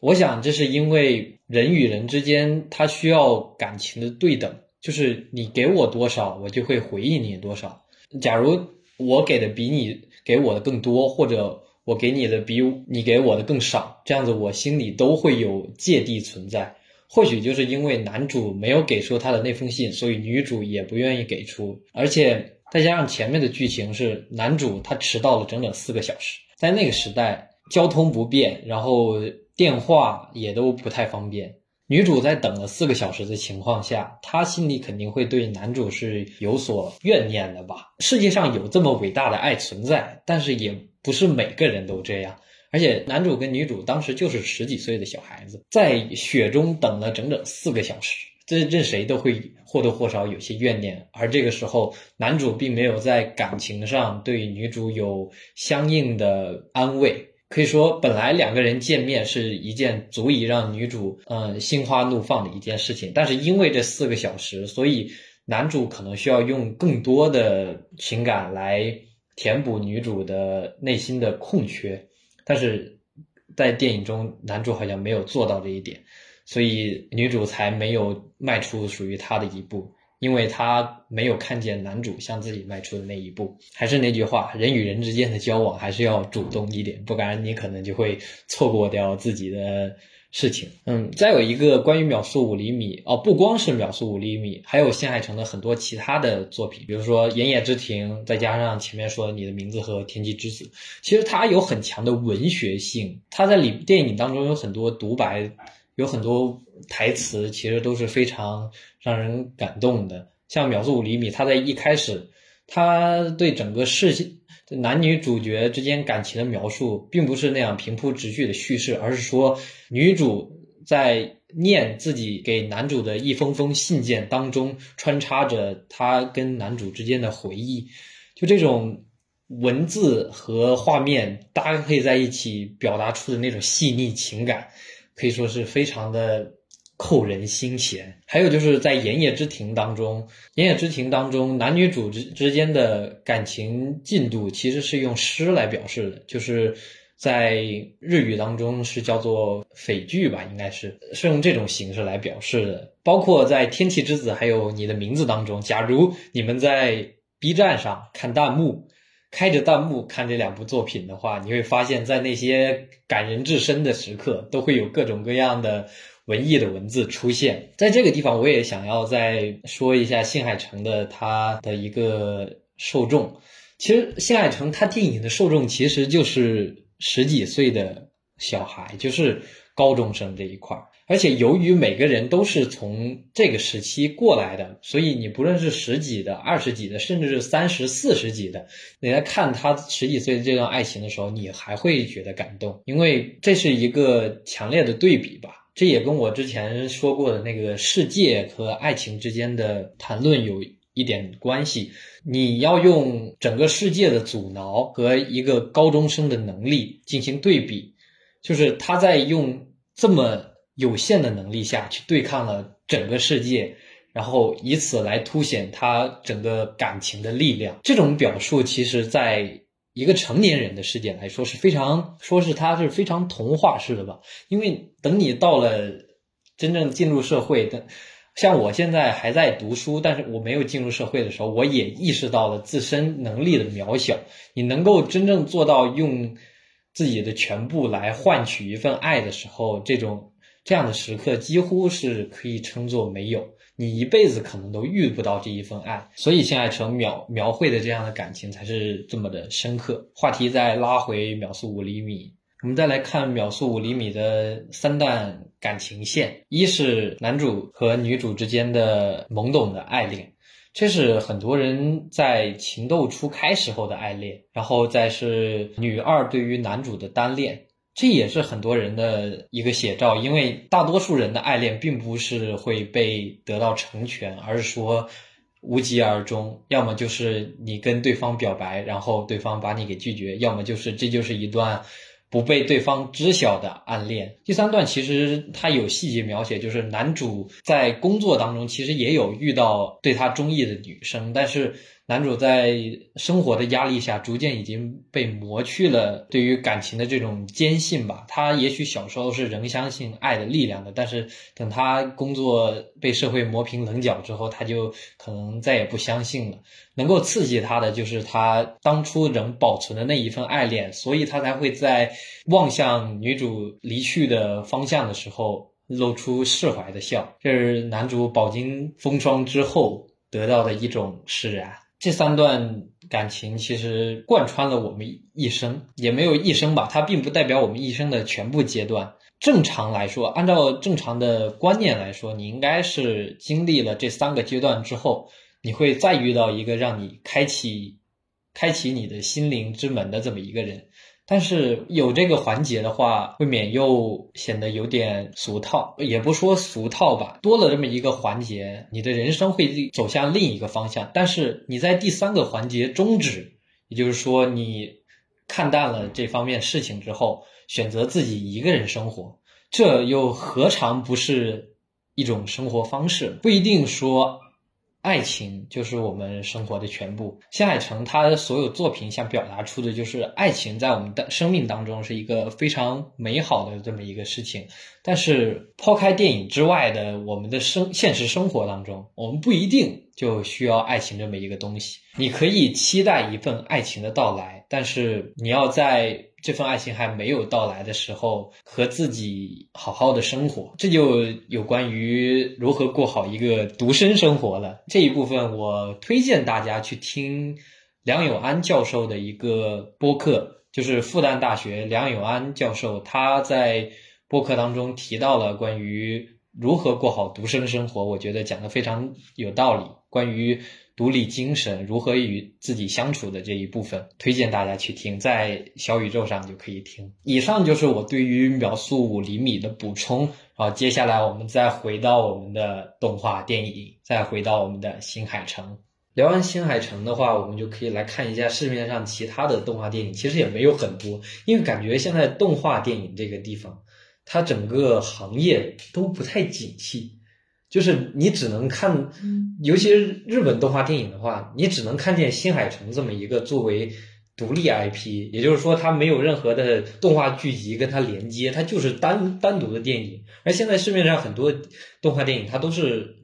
我想这是因为人与人之间他需要感情的对等，就是你给我多少，我就会回应你多少。假如我给的比你给我的更多，或者。我给你的比你给我的更少，这样子我心里都会有芥蒂存在。或许就是因为男主没有给出他的那封信，所以女主也不愿意给出。而且再加上前面的剧情是男主他迟到了整整四个小时，在那个时代交通不便，然后电话也都不太方便。女主在等了四个小时的情况下，她心里肯定会对男主是有所怨念的吧？世界上有这么伟大的爱存在，但是也。不是每个人都这样，而且男主跟女主当时就是十几岁的小孩子，在雪中等了整整四个小时，这任谁都会或多或少有些怨念。而这个时候，男主并没有在感情上对女主有相应的安慰，可以说本来两个人见面是一件足以让女主嗯心花怒放的一件事情，但是因为这四个小时，所以男主可能需要用更多的情感来。填补女主的内心的空缺，但是在电影中男主好像没有做到这一点，所以女主才没有迈出属于她的一步，因为他没有看见男主向自己迈出的那一步。还是那句话，人与人之间的交往还是要主动一点，不然你可能就会错过掉自己的事情。嗯，再有一个关于秒速五厘米哦，不光是秒速五厘米，还有新海诚的很多其他的作品，比如说《炎野之庭》，再加上前面说的《你的名字》和《天气之子》，其实它有很强的文学性。它在里电影当中有很多独白，有很多台词，其实都是非常让人感动的。像秒速五厘米，它在一开始，它对整个事情。男女主角之间感情的描述，并不是那样平铺直叙的叙事，而是说女主在念自己给男主的一封封信件当中，穿插着她跟男主之间的回忆。就这种文字和画面搭配在一起，表达出的那种细腻情感，可以说是非常的。扣人心弦。还有就是在《炎野之庭》当中，《炎野之庭》当中男女主之之间的感情进度其实是用诗来表示的，就是在日语当中是叫做匪句吧，应该是是用这种形式来表示的。包括在《天气之子》还有《你的名字》当中，假如你们在 B 站上看弹幕，开着弹幕看这两部作品的话，你会发现在那些感人至深的时刻，都会有各种各样的。文艺的文字出现在这个地方，我也想要再说一下新海诚的他的一个受众。其实新海诚他电影的受众其实就是十几岁的小孩，就是高中生这一块儿。而且由于每个人都是从这个时期过来的，所以你不论是十几的、二十几的，甚至是三十四十几的，你来看他十几岁的这段爱情的时候，你还会觉得感动，因为这是一个强烈的对比吧。这也跟我之前说过的那个世界和爱情之间的谈论有一点关系。你要用整个世界的阻挠和一个高中生的能力进行对比，就是他在用这么有限的能力下去对抗了整个世界，然后以此来凸显他整个感情的力量。这种表述其实，在。一个成年人的世界来说是非常，说是他是非常童话式的吧。因为等你到了真正进入社会的，像我现在还在读书，但是我没有进入社会的时候，我也意识到了自身能力的渺小。你能够真正做到用自己的全部来换取一份爱的时候，这种这样的时刻几乎是可以称作没有。你一辈子可能都遇不到这一份爱，所以新海诚描描绘的这样的感情才是这么的深刻。话题再拉回秒速五厘米，我们再来看秒速五厘米的三段感情线：一是男主和女主之间的懵懂的爱恋，这是很多人在情窦初开时候的爱恋；然后再是女二对于男主的单恋。这也是很多人的一个写照，因为大多数人的爱恋并不是会被得到成全，而是说无疾而终。要么就是你跟对方表白，然后对方把你给拒绝；要么就是这就是一段不被对方知晓的暗恋。第三段其实它有细节描写，就是男主在工作当中其实也有遇到对他中意的女生，但是。男主在生活的压力下，逐渐已经被磨去了对于感情的这种坚信吧。他也许小时候是仍相信爱的力量的，但是等他工作被社会磨平棱角之后，他就可能再也不相信了。能够刺激他的就是他当初仍保存的那一份爱恋，所以他才会在望向女主离去的方向的时候露出释怀的笑。这是男主饱经风霜之后得到的一种释然。这三段感情其实贯穿了我们一生，也没有一生吧，它并不代表我们一生的全部阶段。正常来说，按照正常的观念来说，你应该是经历了这三个阶段之后，你会再遇到一个让你开启、开启你的心灵之门的这么一个人。但是有这个环节的话，未免又显得有点俗套，也不说俗套吧。多了这么一个环节，你的人生会走向另一个方向。但是你在第三个环节终止，也就是说你看淡了这方面事情之后，选择自己一个人生活，这又何尝不是一种生活方式？不一定说。爱情就是我们生活的全部。新海诚他的所有作品想表达出的就是爱情在我们的生命当中是一个非常美好的这么一个事情。但是抛开电影之外的我们的生现实生活当中，我们不一定就需要爱情这么一个东西。你可以期待一份爱情的到来，但是你要在这份爱情还没有到来的时候，和自己好好的生活，这就有关于如何过好一个独身生活了。这一部分我推荐大家去听梁永安教授的一个播客，就是复旦大学梁永安教授他在播客当中提到了关于如何过好独身生活，我觉得讲的非常有道理。关于独立精神如何与自己相处的这一部分，推荐大家去听，在小宇宙上就可以听。以上就是我对于秒速五厘米的补充。好，接下来我们再回到我们的动画电影，再回到我们的新海诚。聊完新海诚的话，我们就可以来看一下市面上其他的动画电影。其实也没有很多，因为感觉现在动画电影这个地方，它整个行业都不太景气。就是你只能看，尤其是日本动画电影的话，你只能看见新海诚这么一个作为独立 IP，也就是说它没有任何的动画剧集跟它连接，它就是单单独的电影。而现在市面上很多动画电影，它都是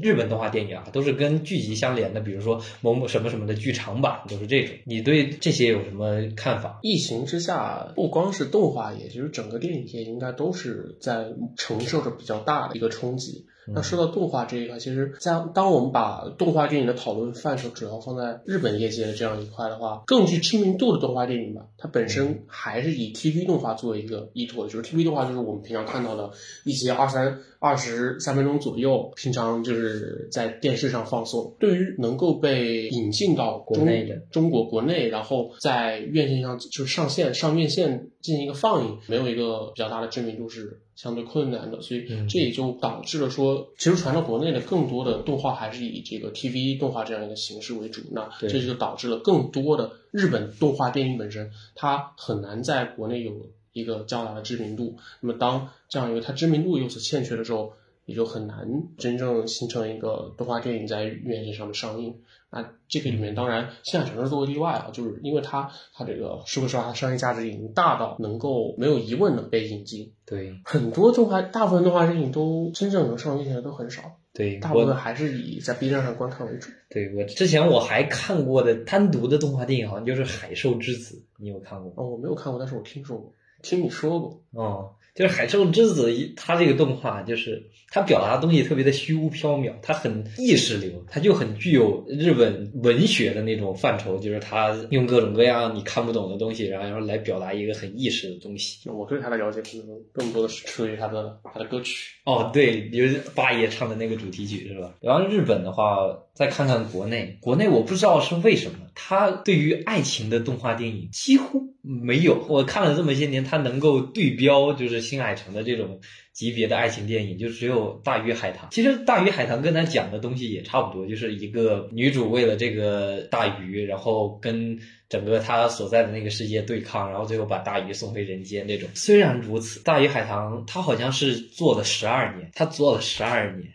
日本动画电影啊，都是跟剧集相连的，比如说某某什么什么的剧场版，都是这种。你对这些有什么看法？疫情之下，不光是动画业，其实整个电影业应该都是在承受着比较大的一个冲击。那说到动画这一块，其实像当我们把动画电影的讨论范畴主要放在日本业界的这样一块的话，更具知名度的动画电影吧，它本身还是以 TV 动画作为一个依托的，就是 TV 动画就是我们平常看到的一些二三二十三分钟左右，平常就是在电视上放送。对于能够被引进到国内的中国国内，然后在院线上就是上线上院线进行一个放映，没有一个比较大的知名度是。相对困难的，所以这也就导致了说，其实传到国内的更多的动画还是以这个 TV 动画这样一个形式为主。那这就导致了更多的日本动画电影本身，它很难在国内有一个较大的知名度。那么当这样一个它知名度有所欠缺的时候，也就很难真正形成一个动画电影在院线上面上映。那这个里面当然，新海诚是作为例外啊，就是因为它它这个说不说它商业价值已经大到能够没有疑问的被引进。对，很多动画，大部分动画电影都真正能上映的都很少。对，大部分还是以在 B 站上观看为主。对我之前我还看过的单独的动画电影，好像就是《海兽之子》，你有看过吗？哦，我没有看过，但是我听说过，听你说过。哦。就是《海兽之子》，它这个动画就是它表达的东西特别的虚无缥缈，它很意识流，它就很具有日本文学的那种范畴，就是它用各种各样你看不懂的东西，然后然后来表达一个很意识的东西。我对他的了解可能更多的是出于他的他的歌曲。哦，对，就是八爷唱的那个主题曲是吧？然后日本的话，再看看国内，国内我不知道是为什么，他对于爱情的动画电影几乎。没有，我看了这么些年，他能够对标就是新海诚的这种级别的爱情电影，就只有《大鱼海棠》。其实《大鱼海棠》跟他讲的东西也差不多，就是一个女主为了这个大鱼，然后跟整个他所在的那个世界对抗，然后最后把大鱼送回人间这种。虽然如此，《大鱼海棠》他好像是做了十二年，他做了十二年，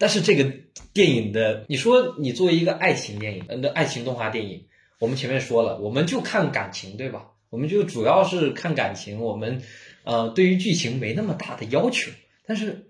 但是这个电影的，你说你作为一个爱情电影，嗯，的爱情动画电影，我们前面说了，我们就看感情，对吧？我们就主要是看感情，我们呃对于剧情没那么大的要求。但是，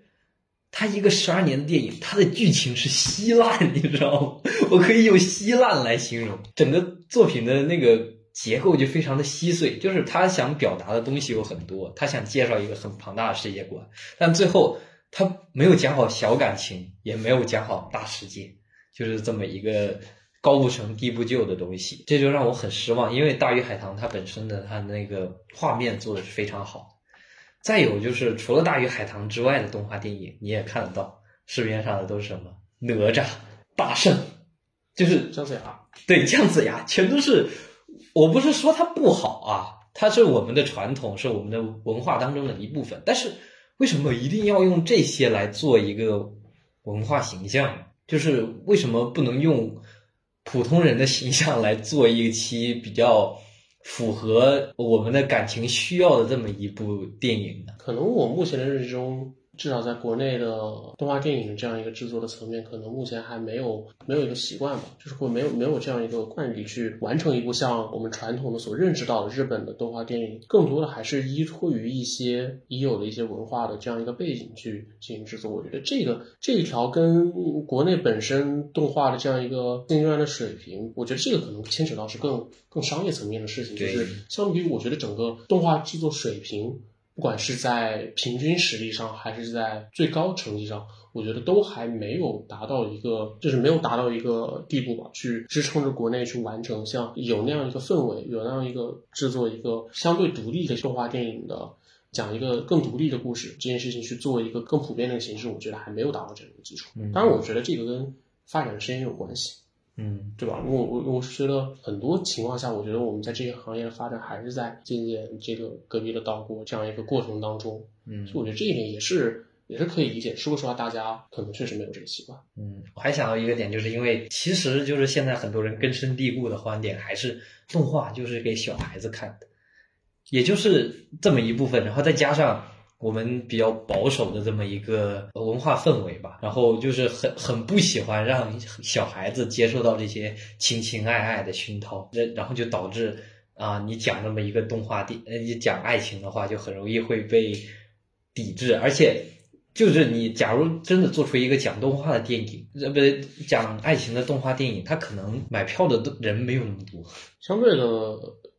它一个十二年的电影，它的剧情是稀烂，你知道吗？我可以用稀烂来形容整个作品的那个结构就非常的稀碎。就是他想表达的东西有很多，他想介绍一个很庞大的世界观，但最后他没有讲好小感情，也没有讲好大世界，就是这么一个。高不成低不就的东西，这就让我很失望。因为《大鱼海棠》它本身的它那个画面做的是非常好。再有就是，除了《大鱼海棠》之外的动画电影，你也看得到，市面上的都是什么哪吒、大圣，就是姜子牙。对，姜子牙全都是。我不是说它不好啊，它是我们的传统，是我们的文化当中的一部分。但是为什么一定要用这些来做一个文化形象？就是为什么不能用？普通人的形象来做一期比较符合我们的感情需要的这么一部电影呢？可能我目前的认知中，至少在国内的动画电影这样一个制作的层面，可能目前还没有没有一个习惯吧，就是会没有没有这样一个惯例去完成一部像我们传统的所认知到的日本的动画电影，更多的还是依托于一些已有的一些文化的这样一个背景去进行制作。我觉得这个这一条跟国内本身动画的这样一个现阶段的水平，我觉得这个可能牵扯到是更更商业层面的事情，就是相比我觉得整个动画制作水平。不管是在平均实力上，还是在最高成绩上，我觉得都还没有达到一个，就是没有达到一个地步吧，去支撑着国内去完成像有那样一个氛围，有那样一个制作一个相对独立的动画电影的，讲一个更独立的故事这件事情去做一个更普遍的形式，我觉得还没有达到这样一个基础。当然，我觉得这个跟发展时间有关系。嗯，对吧？我我我是觉得很多情况下，我觉得我们在这些行业的发展还是在借鉴这个隔壁的岛国这样一个过程当中。嗯，所以我觉得这一点也是也是可以理解。说实话，大家可能确实没有这个习惯。嗯，我还想到一个点，就是因为其实就是现在很多人根深蒂固的观点还是动画就是给小孩子看的，也就是这么一部分，然后再加上。我们比较保守的这么一个文化氛围吧，然后就是很很不喜欢让小孩子接受到这些情情爱爱的熏陶，然然后就导致啊，你讲那么一个动画电，呃，你讲爱情的话，就很容易会被抵制，而且就是你假如真的做出一个讲动画的电影，呃，不对，讲爱情的动画电影，他可能买票的人没有那么多，相对的。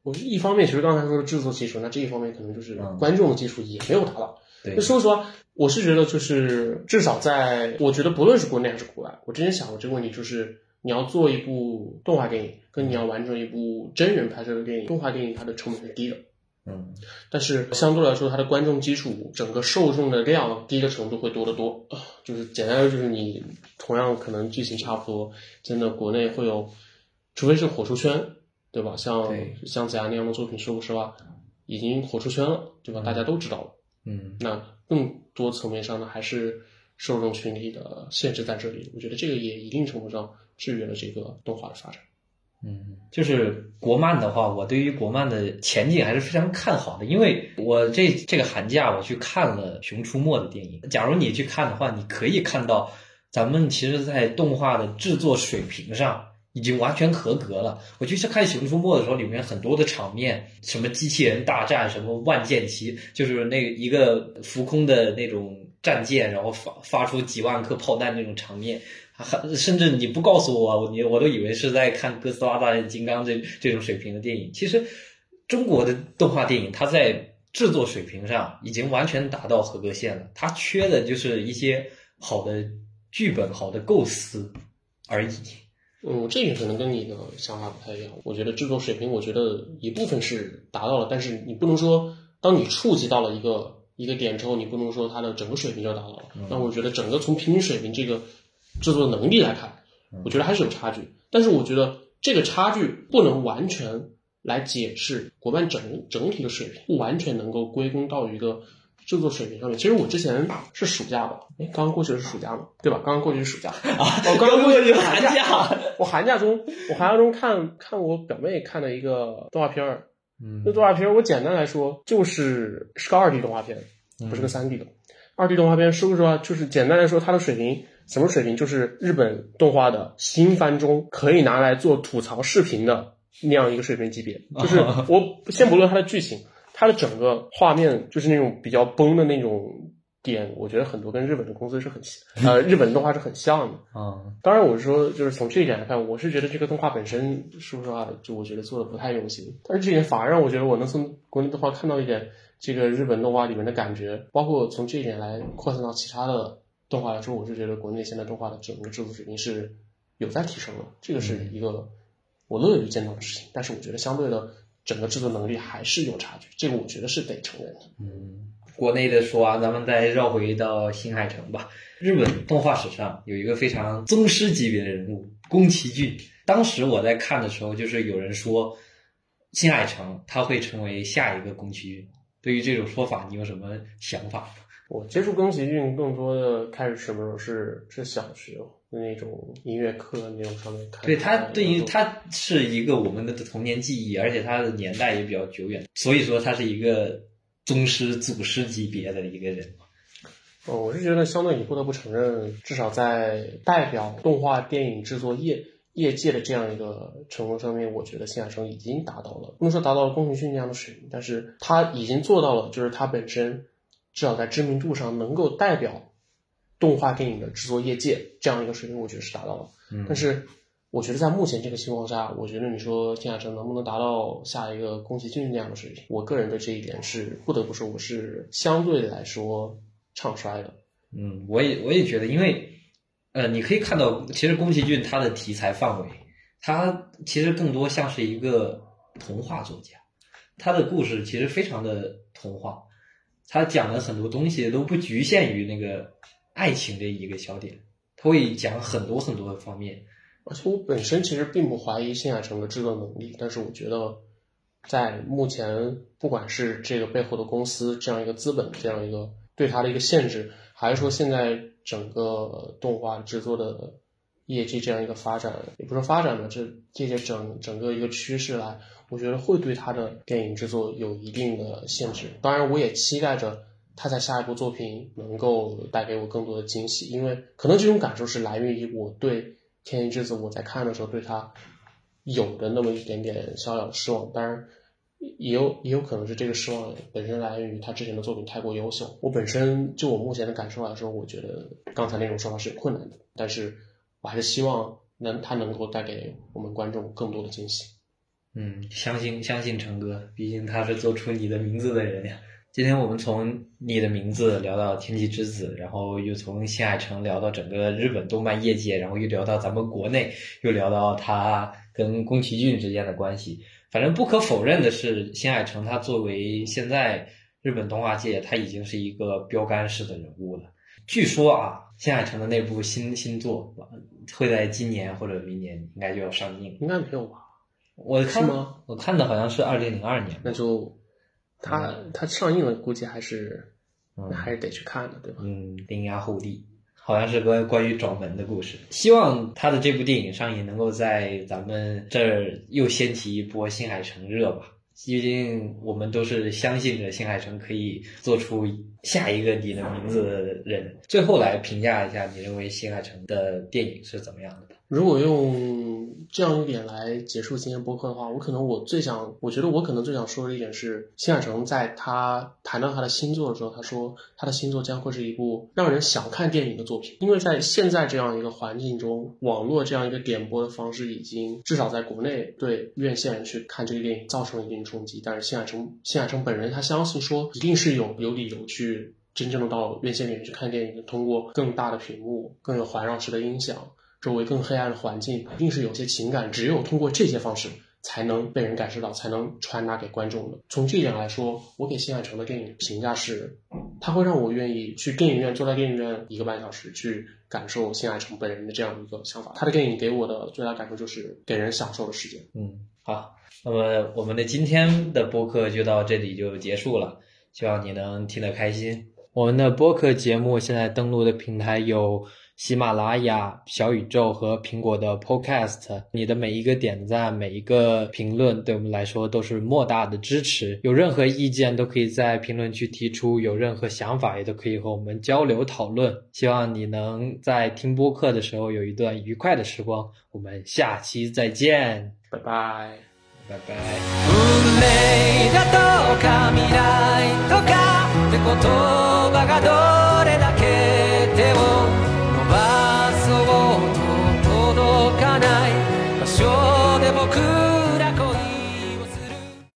我一方面，其实刚才说的制作基础，那这一方面可能就是观众的基础也没有达到。那说实话，我是觉得就是至少在，我觉得不论是国内还是国外，我之前想过这个问题，就是你要做一部动画电影，跟你要完成一部真人拍摄的电影，动画电影它的成本是低的，嗯，但是相对来说，它的观众基础、整个受众的量低的程度会多得多。就是简单的，就是你同样可能剧情差不多，真的国内会有，除非是火出圈。对吧？像像子牙那样的作品，说实话，已经火出圈了，对吧？大家都知道了。嗯，那更多层面上呢，还是受众群体的限制在这里。我觉得这个也一定程度上制约了这个动画的发展。嗯，就是国漫的话，我对于国漫的前景还是非常看好的，因为我这这个寒假我去看了《熊出没》的电影。假如你去看的话，你可以看到咱们其实，在动画的制作水平上。已经完全合格了。我去看《熊出没》的时候，里面很多的场面，什么机器人大战，什么万箭齐，就是那一个浮空的那种战舰，然后发发出几万颗炮弹那种场面，还甚至你不告诉我，你我都以为是在看《哥斯拉大战金刚》这这种水平的电影。其实，中国的动画电影它在制作水平上已经完全达到合格线了，它缺的就是一些好的剧本、好的构思而已。嗯，这个可能跟你的想法不太一样。我觉得制作水平，我觉得一部分是达到了，但是你不能说，当你触及到了一个一个点之后，你不能说它的整个水平就达到了。那我觉得整个从平均水平这个制作能力来看，我觉得还是有差距。但是我觉得这个差距不能完全来解释国漫整整体的水平，不完全能够归功到一个。制作水平上面，其实我之前是暑假吧，哎，刚刚过去的是暑假嘛，对吧？刚刚过去是暑假啊，我刚刚过去是寒假。我寒假中，我寒假中看看我表妹看的一个动画片儿，嗯，那动画片儿我简单来说就是是个二 D 动画片，不是个三 D 的。二 D 动画片说不说啊？就是简单来说，它的水平什么水平？就是日本动画的新番中可以拿来做吐槽视频的那样一个水平级别。就是 我先不论它的剧情。它的整个画面就是那种比较崩的那种点，我觉得很多跟日本的公司是很 呃，日本动画是很像的啊。当然，我是说，就是从这一点来看，我是觉得这个动画本身，说实话，就我觉得做的不太用心。但是这点反而让我觉得，我能从国内动画看到一点这个日本动画里面的感觉，包括从这一点来扩散到其他的动画来说，我是觉得国内现在动画的整个制作水平是有在提升的，这个是一个我乐于见到的事情。但是我觉得相对的。整个制作能力还是有差距，这个我觉得是得承认的。嗯，国内的说啊，咱们再绕回到新海诚吧。日本动画史上有一个非常宗师级别的人物宫崎骏。当时我在看的时候，就是有人说新海诚他会成为下一个宫崎骏。对于这种说法，你有什么想法？我接触宫崎骏更多的开始什么时候是是小学那种音乐课那种上面看。对他对于他是一个我们的童年记忆，而且他的年代也比较久远，所以说他是一个宗师祖师级别的一个人。哦，我是觉得相对你不得不承认，至少在代表动画电影制作业业界的这样一个成功上面，我觉得新海诚已经达到了，不能说达到了宫崎骏那样的水平，但是他已经做到了，就是他本身至少在知名度上能够代表动画电影的制作业界这样一个水平，我觉得是达到了。嗯但是我觉得在目前这个情况下，我觉得你说新海诚能不能达到下一个宫崎骏那样的水平，我个人的这一点是不得不说，我是相对来说唱衰的。嗯，我也我也觉得，因为呃，你可以看到，其实宫崎骏他的题材范围，他其实更多像是一个童话作家，他的故事其实非常的童话，他讲的很多东西都不局限于那个爱情的一个小点，他会讲很多很多的方面。而且我本身其实并不怀疑新海诚的制作能力，但是我觉得，在目前不管是这个背后的公司这样一个资本这样一个对它的一个限制，还是说现在整个动画制作的业绩这样一个发展，也不是发展吧，这这些整整个一个趋势来，我觉得会对他的电影制作有一定的限制。当然，我也期待着他在下一部作品能够带给我更多的惊喜，因为可能这种感受是来源于我对。天气之子，我在看的时候对他有的那么一点点小小的失望，当然也有也有可能是这个失望本身来源于他之前的作品太过优秀。我本身就我目前的感受来说，我觉得刚才那种说法是有困难的，但是我还是希望能他能够带给我们观众更多的惊喜。嗯，相信相信成哥，毕竟他是做出你的名字的人呀。今天我们从你的名字聊到天气之子，然后又从新海诚聊到整个日本动漫业界，然后又聊到咱们国内，又聊到他跟宫崎骏之间的关系。反正不可否认的是，新海诚他作为现在日本动画界，他已经是一个标杆式的人物了。据说啊，新海诚的那部新新作会在今年或者明年应该就要上映，应该没有吧？我看吗？我看的好像是二零零二年，那就。它它上映了，估计还是嗯还是得去看的，对吧？嗯，铃芽后地好像是关关于掌门的故事。希望他的这部电影上映，能够在咱们这儿又掀起一波新海诚热吧。毕竟我们都是相信着新海诚可以做出下一个你的名字的人。最后来评价一下，你认为新海诚的电影是怎么样的？如果用这样一点来结束今天播客的话，我可能我最想，我觉得我可能最想说的一点是，新海诚在他谈到他的新作的时候，他说他的新作将会是一部让人想看电影的作品，因为在现在这样一个环境中，网络这样一个点播的方式已经至少在国内对院线去看这个电影造成了一定冲击。但是新海诚，新海诚本人他相信说，一定是有有理由去真正的到院线里面去看电影，通过更大的屏幕、更有环绕式的音响。周围更黑暗的环境，一定是有些情感，只有通过这些方式才能被人感受到，才能传达给观众的。从这一点来说，我给新海诚的电影评价是，他会让我愿意去电影院坐在电影院一个半小时去感受新海诚本人的这样一个想法。他的电影给我的最大感受就是给人享受的时间。嗯，好，那么我们的今天的播客就到这里就结束了，希望你能听得开心。我们的播客节目现在登录的平台有。喜马拉雅小宇宙和苹果的 podcast 你的每一个点赞每一个评论对我们来说都是莫大的支持。有任何意见都可以在评论区提出有任何想法也都可以和我们交流讨论。希望你能在听播客的时候有一段愉快的时光我们下期再见。拜拜。拜拜。